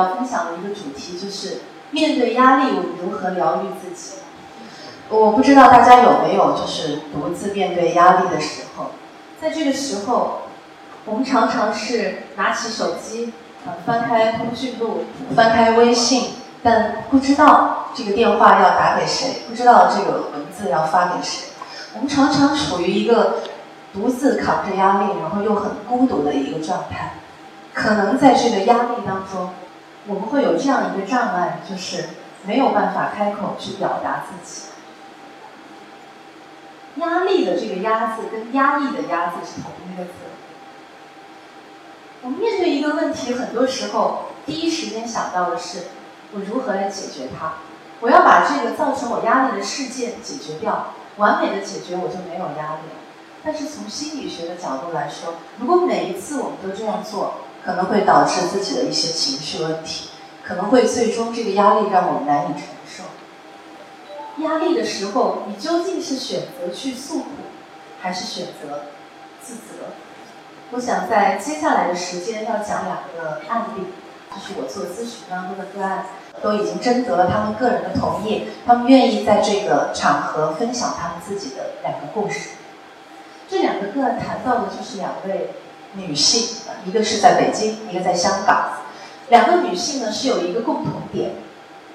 要分享的一个主题就是面对压力，我们如何疗愈自己。我不知道大家有没有就是独自面对压力的时候，在这个时候，我们常常是拿起手机，呃，翻开通讯录，翻开微信，但不知道这个电话要打给谁，不知道这个文字要发给谁。我们常常处于一个独自扛着压力，然后又很孤独的一个状态。可能在这个压力当中，我们会有这样一个障碍，就是没有办法开口去表达自己。压力的这个“压”字跟压抑的“压”字是同一个字。我们面对一个问题，很多时候第一时间想到的是我如何来解决它。我要把这个造成我压力的事件解决掉，完美的解决，我就没有压力了。但是从心理学的角度来说，如果每一次我们都这样做，可能会导致自己的一些情绪问题，可能会最终这个压力让我们难以承受。压力的时候，你究竟是选择去诉苦，还是选择自责？我想在接下来的时间要讲两个案例，就是我做咨询当中的个案，都已经征得了他们个人的同意，他们愿意在这个场合分享他们自己的两个故事。这两个个案谈到的就是两位女性，一个是在北京，一个在香港。两个女性呢是有一个共同点，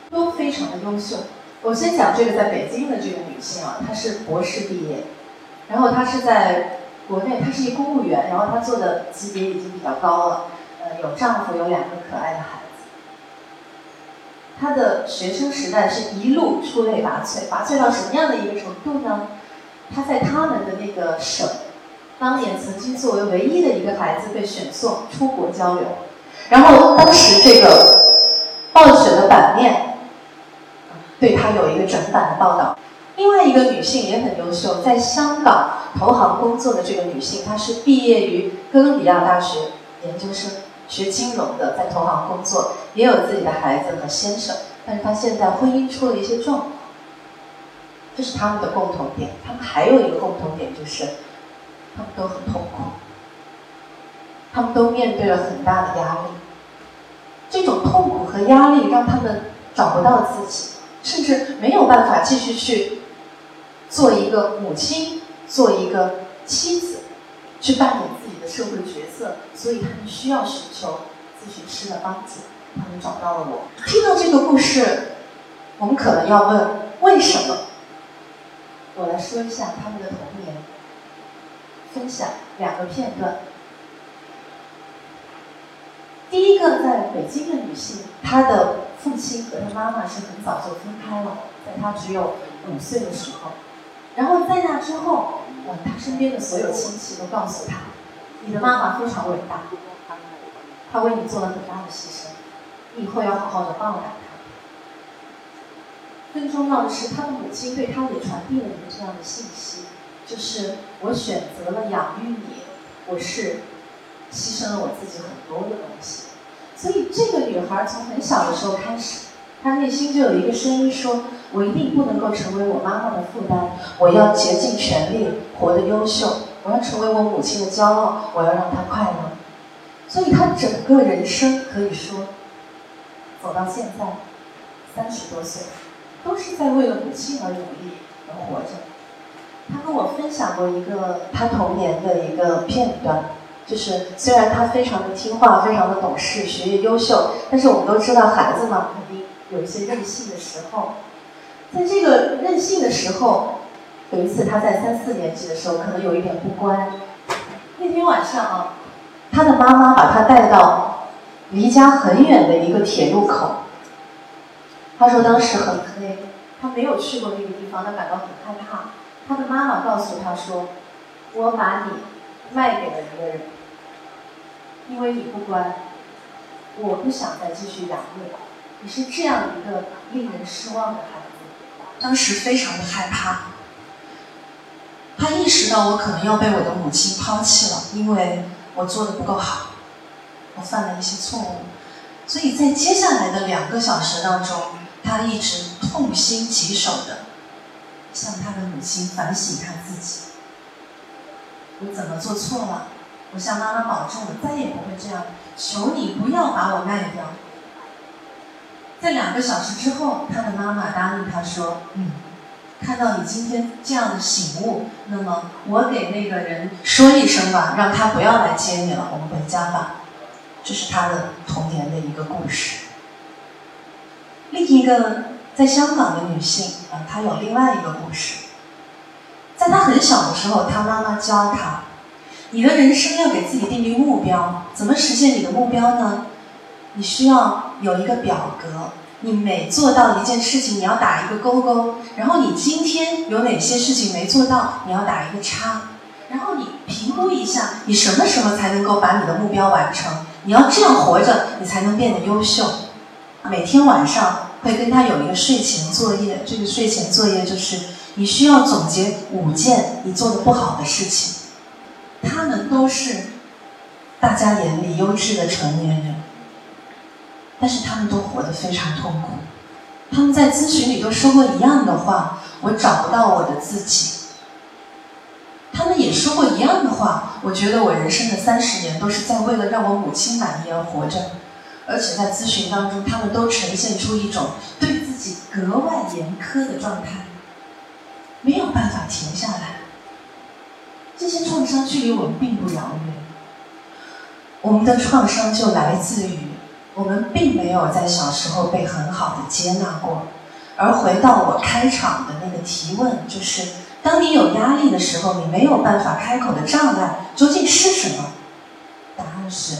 都非常的优秀。我先讲这个在北京的这个女性啊，她是博士毕业，然后她是在国内，她是一公务员，然后她做的级别已经比较高了，呃，有丈夫，有两个可爱的孩子。她的学生时代是一路出类拔萃，拔萃到什么样的一个程度呢？她在他们的那个省，当年曾经作为唯一的一个孩子被选送出国交流，然后当时这个报纸的版面。对她有一个整版的报道。另外一个女性也很优秀，在香港投行工作的这个女性，她是毕业于哥伦比亚大学研究生，学金融的，在投行工作，也有自己的孩子和先生，但是她现在婚姻出了一些状况。这是他们的共同点。他们还有一个共同点就是，他们都很痛苦，他们都面对了很大的压力。这种痛苦和压力让他们找不到自己。甚至没有办法继续去做一个母亲，做一个妻子，去扮演自己的社会角色，所以他们需要寻求咨询师的帮助。他们找到了我。听到这个故事，我们可能要问：为什么？我来说一下他们的童年，分享两个片段。第一个，在北京的女性，她的。父亲和她妈妈是很早就分开了，在她只有五岁的时候。然后在那之后，呃，他身边的所有亲戚都告诉他，你的妈妈非常伟大，她为你做了很大的牺牲，你以后要好好的报答她。更重要的是，他的母亲对他也传递了一个这样的信息，就是我选择了养育你，我是牺牲了我自己很多的东西。所以，这个女孩从很小的时候开始，她内心就有一个声音说：“我一定不能够成为我妈妈的负担，我要竭尽全力活得优秀，我要成为我母亲的骄傲，我要让她快乐。”所以，她整个人生可以说走到现在三十多岁，都是在为了母亲而努力而活着。他跟我分享过一个他童年的一个片段。就是虽然他非常的听话，非常的懂事，学业优秀，但是我们都知道孩子嘛，肯定有一些任性的时候。在这个任性的时候，有一次他在三四年级的时候，可能有一点不乖。那天晚上啊，他的妈妈把他带到离家很远的一个铁路口。他说当时很黑，他没有去过那个地方，他感到很害怕。他的妈妈告诉他说：“我把你卖给了一个人。”因为你不乖，我不想再继续养你了。你是这样一个令人失望的孩子，当时非常的害怕。他意识到我可能要被我的母亲抛弃了，因为我做的不够好，我犯了一些错误。所以在接下来的两个小时当中，他一直痛心疾首的向他的母亲反省他自己：我怎么做错了？我向妈妈保证，我再也不会这样。求你不要把我卖掉。在两个小时之后，他的妈妈答应他说：“嗯，看到你今天这样的醒悟，那么我给那个人说一声吧，让他不要来接你了，我们回家吧。”这是他的童年的一个故事。另一个在香港的女性啊，她有另外一个故事。在她很小的时候，她妈妈教她：“你的人生要给自己定立目标，怎么实现你的目标呢？你需要有一个表格，你每做到一件事情，你要打一个勾勾，然后你今天有哪些事情没做到，你要打一个叉，然后你评估一下，你什么时候才能够把你的目标完成。”你要这样活着，你才能变得优秀。每天晚上会跟他有一个睡前作业，这个睡前作业就是你需要总结五件你做的不好的事情。他们都是大家眼里优质的成年人，但是他们都活得非常痛苦。他们在咨询里都说过一样的话：我找不到我的自己。他们也说过一样的话，我觉得我人生的三十年都是在为了让我母亲满意而活着，而且在咨询当中，他们都呈现出一种对自己格外严苛的状态，没有办法停下来。这些创伤距离我们并不遥远，我们的创伤就来自于我们并没有在小时候被很好的接纳过，而回到我开场的那个提问，就是。当你有压力的时候，你没有办法开口的障碍究竟是什么？答案是，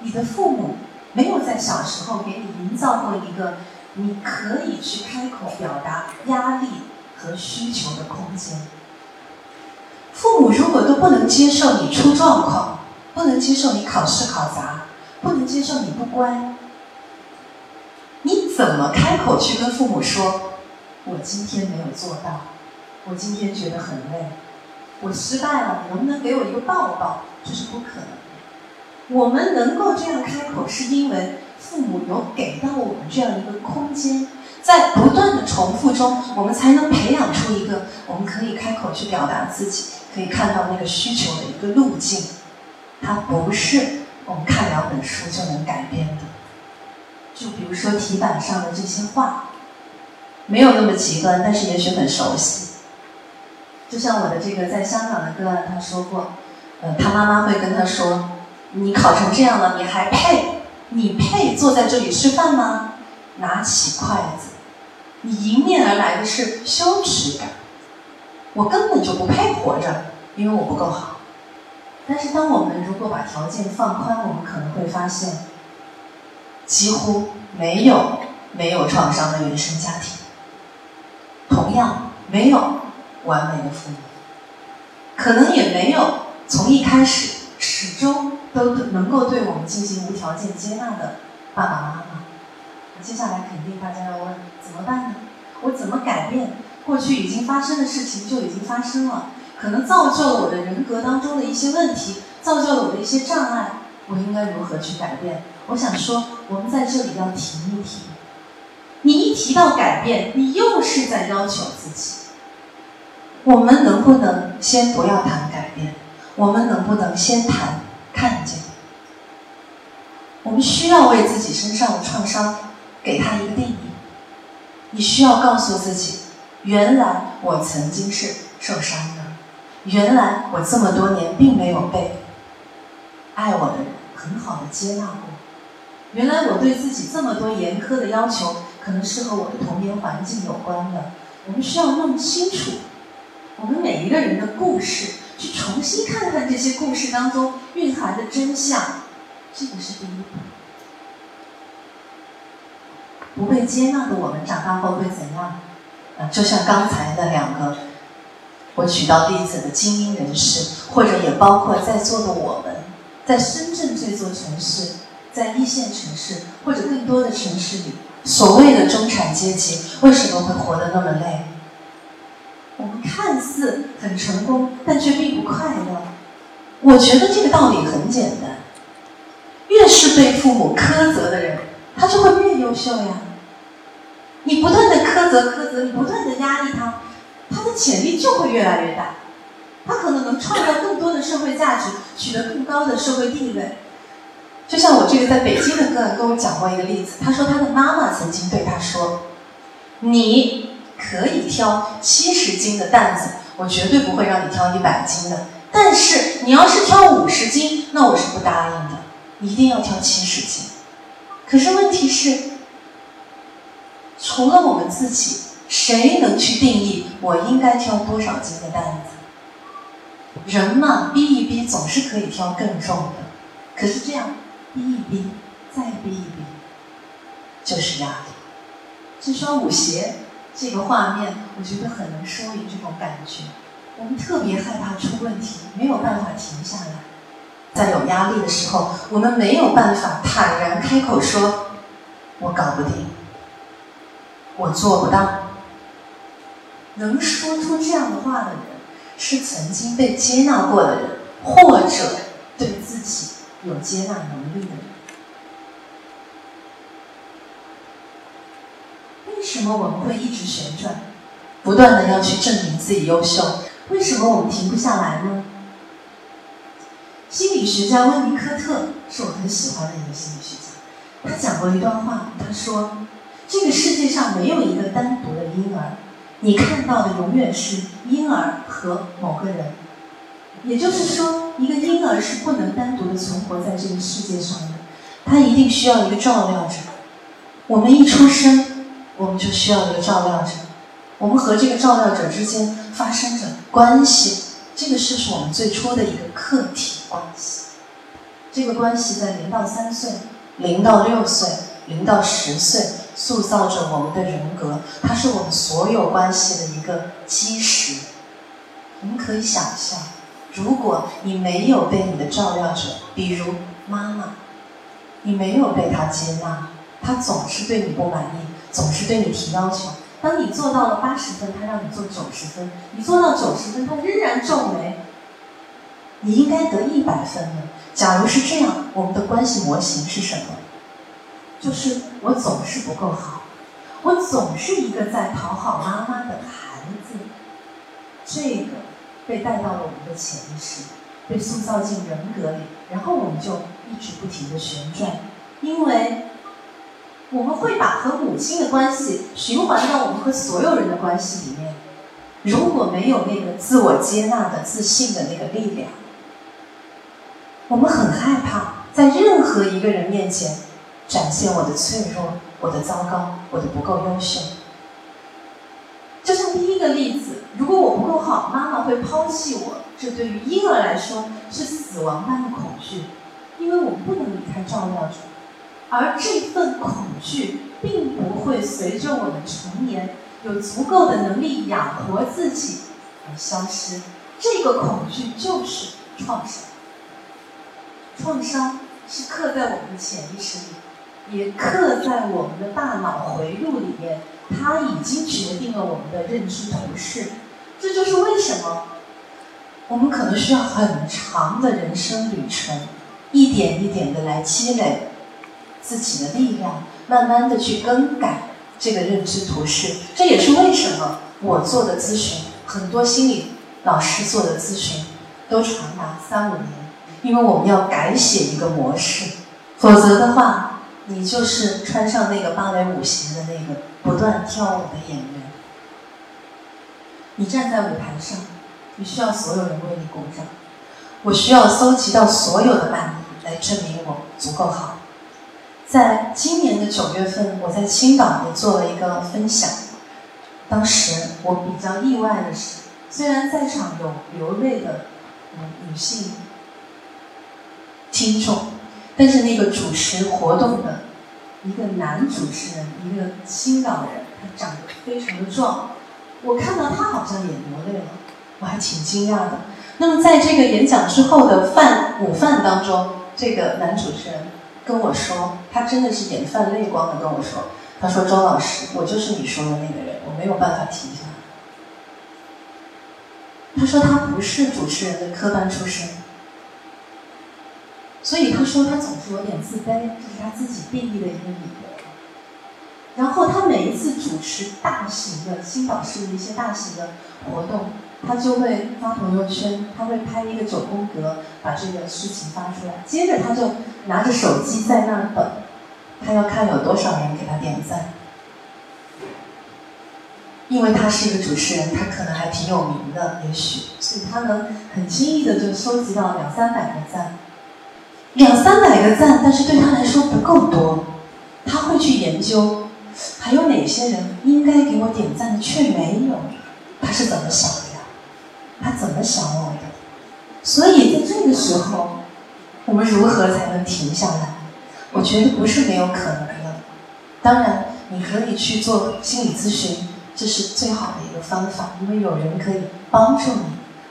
你的父母没有在小时候给你营造过一个你可以去开口表达压力和需求的空间。父母如果都不能接受你出状况，不能接受你考试考砸，不能接受你不乖，你怎么开口去跟父母说，我今天没有做到？我今天觉得很累，我失败了，你能不能给我一个抱抱？这是不可能。我们能够这样开口，是因为父母有给到我们这样一个空间，在不断的重复中，我们才能培养出一个我们可以开口去表达自己，可以看到那个需求的一个路径。它不是我们看两本书就能改变的。就比如说题板上的这些话，没有那么极端，但是也许很熟悉。就像我的这个在香港的个案，他说过，呃，他妈妈会跟他说：“你考成这样了，你还配？你配坐在这里吃饭吗？拿起筷子，你迎面而来的是羞耻感。我根本就不配活着，因为我不够好。但是，当我们如果把条件放宽，我们可能会发现，几乎没有没有创伤的原生家庭，同样没有。”完美的父母，可能也没有从一开始始终都能够对我们进行无条件接纳的爸爸妈妈。接下来肯定大家要问：怎么办呢？我怎么改变过去已经发生的事情？就已经发生了，可能造就了我的人格当中的一些问题，造就了我的一些障碍。我应该如何去改变？我想说，我们在这里要停一停。你一提到改变，你又是在要求自己。我们能不能先不要谈改变？我们能不能先谈看见？我们需要为自己身上的创伤给他一个定义。你需要告诉自己：原来我曾经是受伤的，原来我这么多年并没有被爱我的人很好的接纳过，原来我对自己这么多严苛的要求，可能是和我的童年环境有关的。我们需要弄清楚。我们每一个人的故事，去重新看看这些故事当中蕴含的真相，这个是第一步。不被接纳的我们长大后会怎样？啊，就像刚才的两个我举到例子的精英人士，或者也包括在座的我们，在深圳这座城市，在一线城市或者更多的城市里，所谓的中产阶级为什么会活得那么累？我们看似很成功，但却并不快乐。我觉得这个道理很简单：越是被父母苛责的人，他就会越优秀呀。你不断的苛责、苛责，你不断的压力他，他的潜力就会越来越大。他可能能创造更多的社会价值，取得更高的社会地位。就像我这个在北京的个案跟我讲过一个例子，他说他的妈妈曾经对他说：“你可以挑七十斤的担子，我绝对不会让你挑一百斤的。但是你要是挑五十斤，那我是不答应的，一定要挑七十斤。”可是问题是，除了我们自己，谁能去定义我应该挑多少斤的担子？人嘛，逼一逼总是可以挑更重的，可是这样。逼一逼，再逼一逼，就是压力。这双舞鞋，这个画面，我觉得很能说明这种感觉。我们特别害怕出问题，没有办法停下来。在有压力的时候，我们没有办法坦然开口说：“我搞不定，我做不到。”能说出这样的话的人，是曾经被接纳过的人，或者对自己。有接纳能力的人，为为什么我们会一直旋转，不断的要去证明自己优秀？为什么我们停不下来呢？心理学家温尼科特是我很喜欢的一个心理学家，他讲过一段话，他说：“这个世界上没有一个单独的婴儿，你看到的永远是婴儿和某个人。”也就是说，一个婴儿是不能单独的存活在这个世界上的，他一定需要一个照料者。我们一出生，我们就需要一个照料者。我们和这个照料者之间发生着关系，这个是我们最初的一个客体关系。这个关系在零到三岁、零到六岁、零到十岁，塑造着我们的人格，它是我们所有关系的一个基石。我们可以想象。如果你没有被你的照料者，比如妈妈，你没有被他接纳，他总是对你不满意，总是对你提要求。当你做到了八十分，他让你做九十分；你做到九十分，他仍然皱眉。你应该得一百分的。假如是这样，我们的关系模型是什么？就是我总是不够好，我总是一个在讨好妈妈的孩子。这个。被带到了我们的潜意识，被塑造进人格里，然后我们就一直不停的旋转，因为我们会把和母亲的关系循环到我们和所有人的关系里面。如果没有那个自我接纳的自信的那个力量，我们很害怕在任何一个人面前展现我的脆弱、我的糟糕、我的不够优秀。就像第一个例子，如果我不够好，妈妈会抛弃我，这对于婴儿来说是死亡般的恐惧，因为我们不能离开照料者，而这份恐惧并不会随着我们成年，有足够的能力养活自己而消失。这个恐惧就是创伤，创伤是刻在我们的潜意识里，也刻在我们的大脑回路里面。它已经决定了我们的认知图式，这就是为什么我们可能需要很长的人生旅程，一点一点的来积累自己的力量，慢慢的去更改这个认知图式。这也是为什么我做的咨询，很多心理老师做的咨询都长达三五年，因为我们要改写一个模式，否则的话，你就是穿上那个芭蕾舞鞋的那个。不断跳舞的演员，你站在舞台上，你需要所有人为你鼓掌。我需要搜集到所有的案例来证明我足够好。在今年的九月份，我在青岛也做了一个分享。当时我比较意外的是，虽然在场有流泪的女性听众，但是那个主持活动的。一个男主持人，一个青岛人，他长得非常的壮，我看到他好像也流泪了，我还挺惊讶的。那么在这个演讲之后的饭午饭当中，这个男主持人跟我说，他真的是眼泛泪光的跟我说，他说：“周老师，我就是你说的那个人，我没有办法停下。”他说他不是主持人的科班出身。所以他说他总是有点自卑，这是他自己定义的一个理由。然后他每一次主持大型的新导师的一些大型的活动，他就会发朋友圈，他会拍一个九宫格，把这个事情发出来。接着他就拿着手机在那等，他要看有多少人给他点赞。因为他是一个主持人，他可能还挺有名的，也许，所以他能很轻易的就收集到两三百个赞。两三百个赞，但是对他来说不够多，他会去研究，还有哪些人应该给我点赞的却没有，他是怎么想的呀？他怎么想我的？所以这个时候，我们如何才能停下来？我觉得不是没有可能的。当然，你可以去做心理咨询。这是最好的一个方法，因为有人可以帮助你。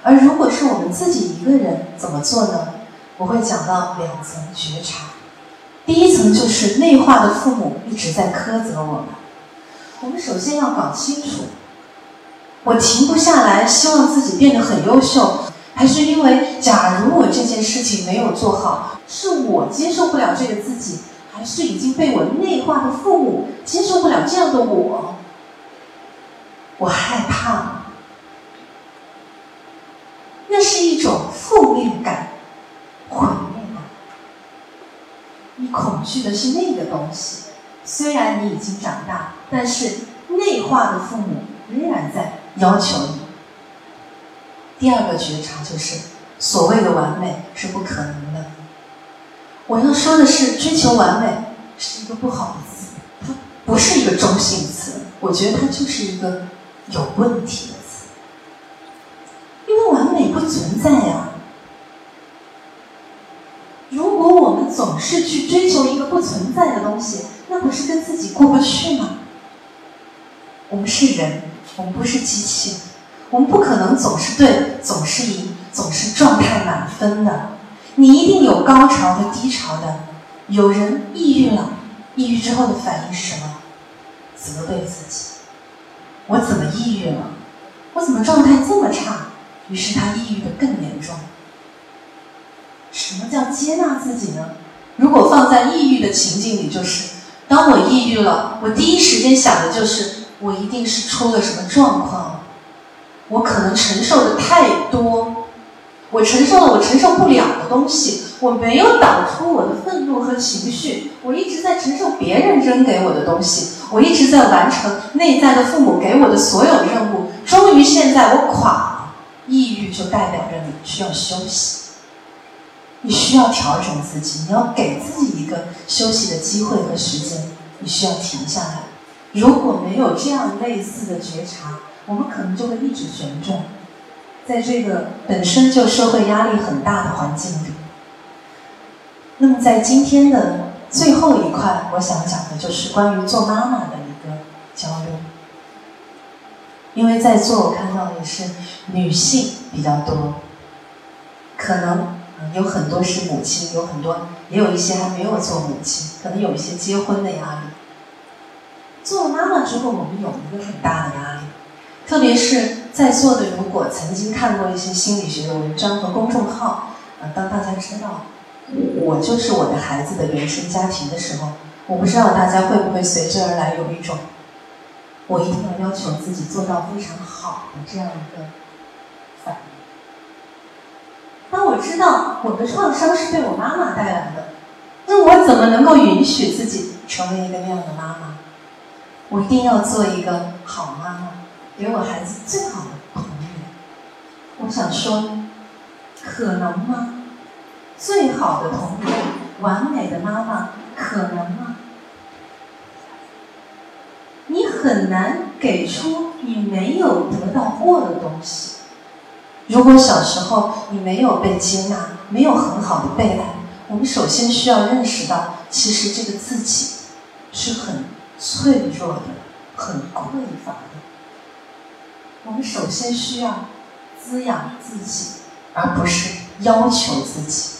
而如果是我们自己一个人怎么做呢？我会讲到两层觉察。第一层就是内化的父母一直在苛责我们。我们首先要搞清楚，我停不下来，希望自己变得很优秀，还是因为假如我这件事情没有做好，是我接受不了这个自己，还是已经被我内化的父母接受不了这样的我？我害怕，那是一种负面感、毁灭感。你恐惧的是那个东西。虽然你已经长大，但是内化的父母仍然在要求你。第二个觉察就是，所谓的完美是不可能的。我要说的是，追求完美是一个不好的词，它不是一个中性词。我觉得它就是一个。有问题的词，因为完美不存在呀。如果我们总是去追求一个不存在的东西，那不是跟自己过不去吗？我们是人，我们不是机器，我们不可能总是对，总是赢，总是状态满分的。你一定有高潮和低潮的。有人抑郁了，抑郁之后的反应是什么？责备自己。我怎么抑郁了？我怎么状态这么差？于是他抑郁的更严重。什么叫接纳自己呢？如果放在抑郁的情境里，就是当我抑郁了，我第一时间想的就是我一定是出了什么状况，我可能承受的太多，我承受了我承受不了的东西，我没有导出我的愤怒和情绪，我一直在承受别人扔给我的东西。我一直在完成内在的父母给我的所有任务，终于现在我垮了。抑郁就代表着你需要休息，你需要调整自己，你要给自己一个休息的机会和时间，你需要停下来。如果没有这样类似的觉察，我们可能就会一直旋转，在这个本身就社会压力很大的环境里。那么在今天的。最后一块，我想讲的就是关于做妈妈的一个交流。因为在座我看到的是女性比较多，可能有很多是母亲，有很多也有一些还没有做母亲，可能有一些结婚的压力。做了妈妈之后，我们有一个很大的压力，特别是在座的，如果曾经看过一些心理学的文章和公众号，呃，当大家知道。我就是我的孩子的原生家庭的时候，我不知道大家会不会随之而来有一种，我一定要要求自己做到非常好的这样一个反应。当我知道我的创伤是被我妈妈带来的，那我怎么能够允许自己成为一个那样的妈妈？我一定要做一个好妈妈，给我孩子最好的童年。我想说，可能吗？最好的童年，完美的妈妈，可能吗？你很难给出你没有得到过的东西。如果小时候你没有被接纳，没有很好的被爱，我们首先需要认识到，其实这个自己是很脆弱的，很匮乏的。我们首先需要滋养自己，而不是要求自己。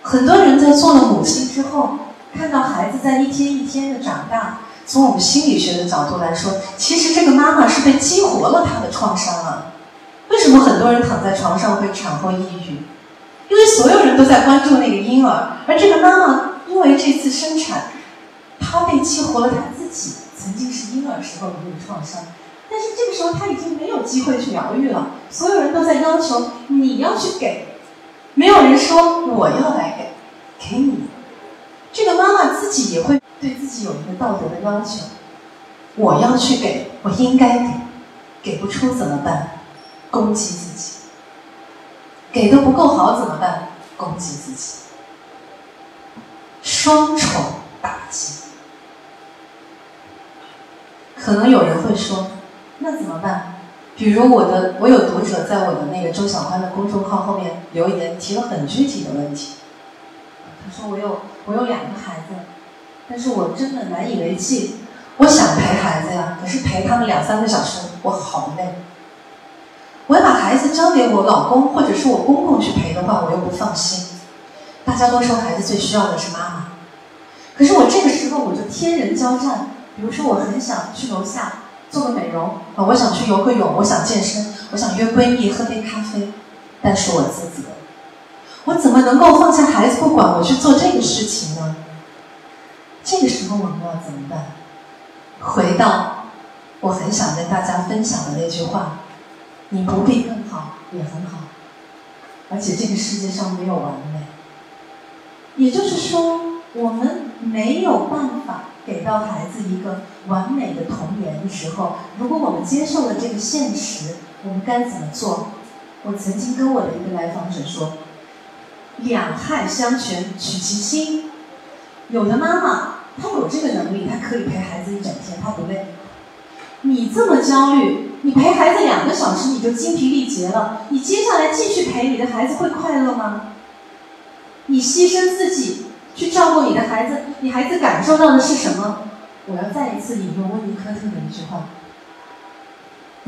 很多人在做了母亲之后，看到孩子在一天一天的长大，从我们心理学的角度来说，其实这个妈妈是被激活了她的创伤啊。为什么很多人躺在床上会产后抑郁？因为所有人都在关注那个婴儿，而这个妈妈因为这次生产，她被激活了她自己曾经是婴儿时候的那个创伤，但是这个时候他已经没有机会去疗愈了，所有人都在要求你要去给，没有人说我要来给，给你。这个妈妈自己也会对自己有一个道德的要求，我要去给，我应该给，给不出怎么办？攻击自己。给的不够好怎么办？攻击自己。双重打击。可能有人会说，那怎么办？比如我的，我有读者在我的那个周小欢的公众号后面留言，提了很具体的问题。他说我有我有两个孩子，但是我真的难以为继。我想陪孩子呀，可是陪他们两三个小时，我好累。我要把孩子交给我老公或者是我公公去陪的话，我又不放心。大家都说孩子最需要的是妈妈，可是我这个时候我就天人交战。比如说，我很想去楼下做个美容啊，我想去游个泳，我想健身，我想约闺蜜喝杯咖啡，但是我自责，我怎么能够放下孩子不管我去做这个事情呢？这个时候我们要怎么办？回到我很想跟大家分享的那句话：你不必更好，也很好，而且这个世界上没有完美。也就是说，我们没有办法。给到孩子一个完美的童年的时候，如果我们接受了这个现实，我们该怎么做？我曾经跟我的一个来访者说：“两害相权取其轻。”有的妈妈她有这个能力，她可以陪孩子一整天，她不累。你这么焦虑，你陪孩子两个小时你就精疲力竭了，你接下来继续陪你的孩子会快乐吗？你牺牲自己。去照顾你的孩子，你孩子感受到的是什么？我要再一次引用温尼科特的一句话。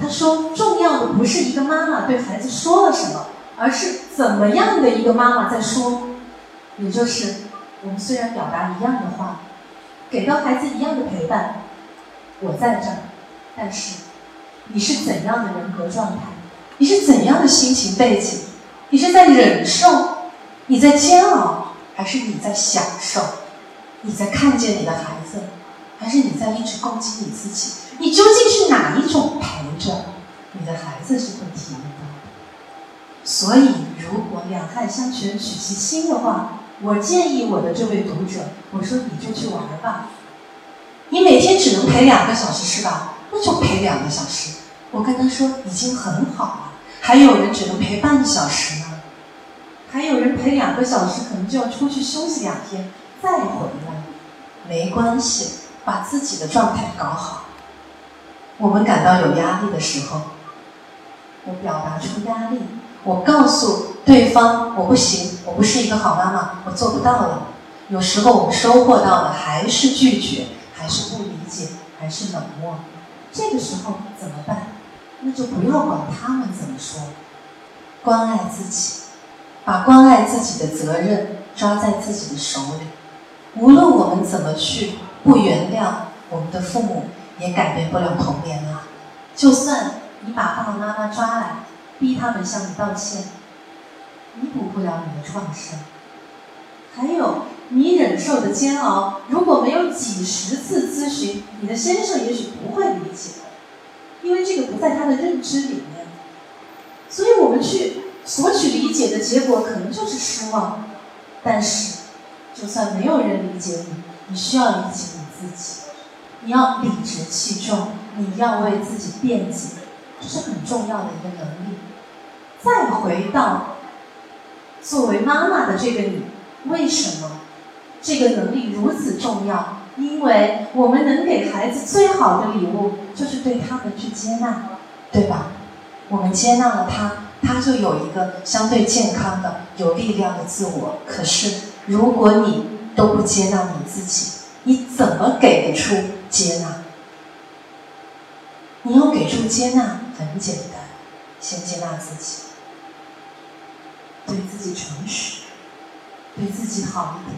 他说：“重要的不是一个妈妈对孩子说了什么，而是怎么样的一个妈妈在说。也就是我们虽然表达一样的话，给到孩子一样的陪伴，我在这儿，但是你是怎样的人格状态？你是怎样的心情背景？你是在忍受？你在煎熬？”还是你在享受，你在看见你的孩子，还是你在一直攻击你自己？你究竟是哪一种陪着？你的孩子是会体验到的。所以，如果两害相权取其轻的话，我建议我的这位读者，我说你就去玩吧。你每天只能陪两个小时是吧？那就陪两个小时。我跟他说已经很好了，还有人只能陪半个小时呢。还有人陪两个小时，可能就要出去休息两天，再回来，没关系，把自己的状态搞好。我们感到有压力的时候，我表达出压力，我告诉对方我不行，我不是一个好妈妈，我做不到了。有时候我们收获到的还是拒绝，还是不理解，还是冷漠。这个时候怎么办？那就不要管他们怎么说，关爱自己。把关爱自己的责任抓在自己的手里，无论我们怎么去不原谅我们的父母，也改变不了童年啊！就算你把爸爸妈妈抓来，逼他们向你道歉，弥补不了你的创伤。还有你忍受的煎熬，如果没有几十次咨询，你的先生也许不会理解，因为这个不在他的认知里面。所以我们去。索取理解的结果可能就是失望，但是，就算没有人理解你，你需要理解你自己，你要理直气壮，你要为自己辩解，这是很重要的一个能力。再回到作为妈妈的这个你，为什么这个能力如此重要？因为我们能给孩子最好的礼物，就是对他们去接纳，对吧？我们接纳了他。他就有一个相对健康的、有力量的自我。可是，如果你都不接纳你自己，你怎么给得出接纳？你要给出接纳很简单，先接纳自己，对自己诚实，对自己好一点。